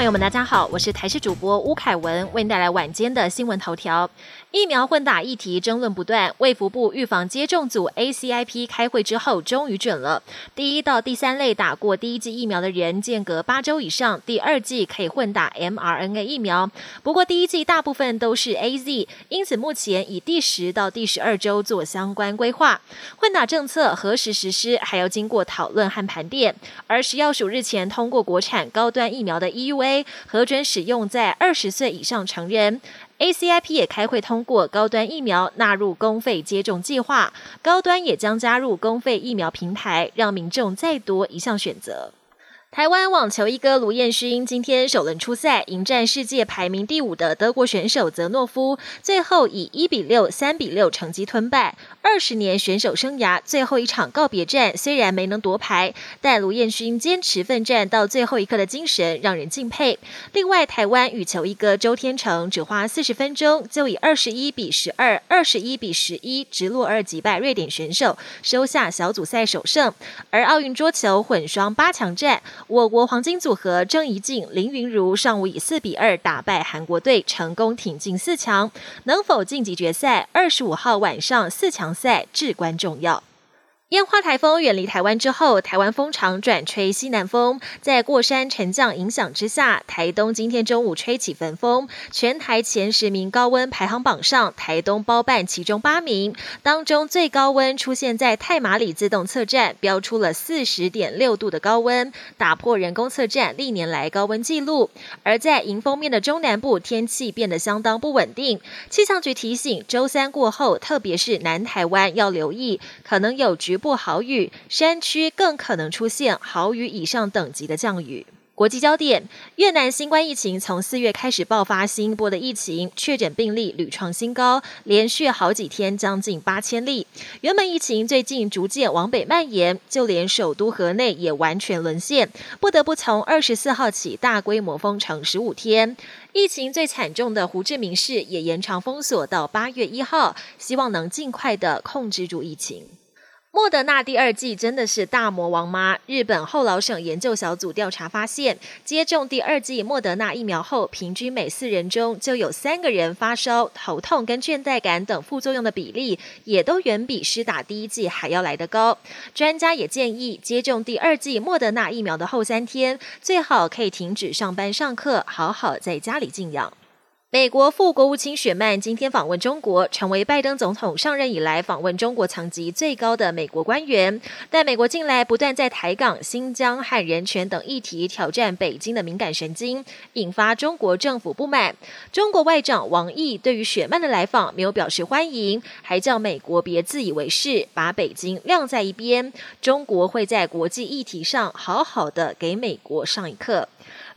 朋友们，大家好，我是台视主播吴凯文，为您带来晚间的新闻头条。疫苗混打议题争论不断，卫福部预防接种组 ACIP 开会之后，终于准了。第一到第三类打过第一剂疫苗的人，间隔八周以上，第二剂可以混打 mRNA 疫苗。不过第一剂大部分都是 AZ，因此目前以第十到第十二周做相关规划。混打政策何时实施，还要经过讨论和盘点。而食药署日前通过国产高端疫苗的 EUA 核准使用在二十岁以上成人。ACIP 也开会通过高端疫苗纳入公费接种计划，高端也将加入公费疫苗平台，让民众再多一项选择。台湾网球一哥卢彦勋今天首轮出赛，迎战世界排名第五的德国选手泽诺夫，最后以一比六、三比六成绩吞败。二十年选手生涯最后一场告别战，虽然没能夺牌，但卢彦勋坚持奋战到最后一刻的精神让人敬佩。另外，台湾羽球一哥周天成只花四十分钟就以二十一比十二、二十一比十一直落二击败瑞典选手，收下小组赛首胜。而奥运桌球混双八强战。我国黄金组合郑怡静、林云如上午以四比二打败韩国队，成功挺进四强。能否晋级决赛？二十五号晚上四强赛至关重要。烟花台风远离台湾之后，台湾风场转吹西南风，在过山沉降影响之下，台东今天中午吹起焚风，全台前十名高温排行榜上，台东包办其中八名，当中最高温出现在太马里自动测站，标出了四十点六度的高温，打破人工测站历年来高温纪录。而在迎风面的中南部，天气变得相当不稳定，气象局提醒，周三过后，特别是南台湾要留意，可能有局。不豪雨，山区更可能出现豪雨以上等级的降雨。国际焦点：越南新冠疫情从四月开始爆发，新一波的疫情确诊病例屡创新高，连续好几天将近八千例。原本疫情最近逐渐往北蔓延，就连首都河内也完全沦陷，不得不从二十四号起大规模封城十五天。疫情最惨重的胡志明市也延长封锁到八月一号，希望能尽快的控制住疫情。莫德纳第二季真的是大魔王吗？日本后老省研究小组调查发现，接种第二季莫德纳疫苗后，平均每四人中就有三个人发烧、头痛跟倦怠感等副作用的比例，也都远比施打第一季还要来得高。专家也建议，接种第二季莫德纳疫苗的后三天，最好可以停止上班上课，好好在家里静养。美国副国务卿雪曼今天访问中国，成为拜登总统上任以来访问中国层级最高的美国官员。但美国近来不断在台港、新疆和人权等议题挑战北京的敏感神经，引发中国政府不满。中国外长王毅对于雪曼的来访没有表示欢迎，还叫美国别自以为是，把北京晾在一边。中国会在国际议题上好好的给美国上一课。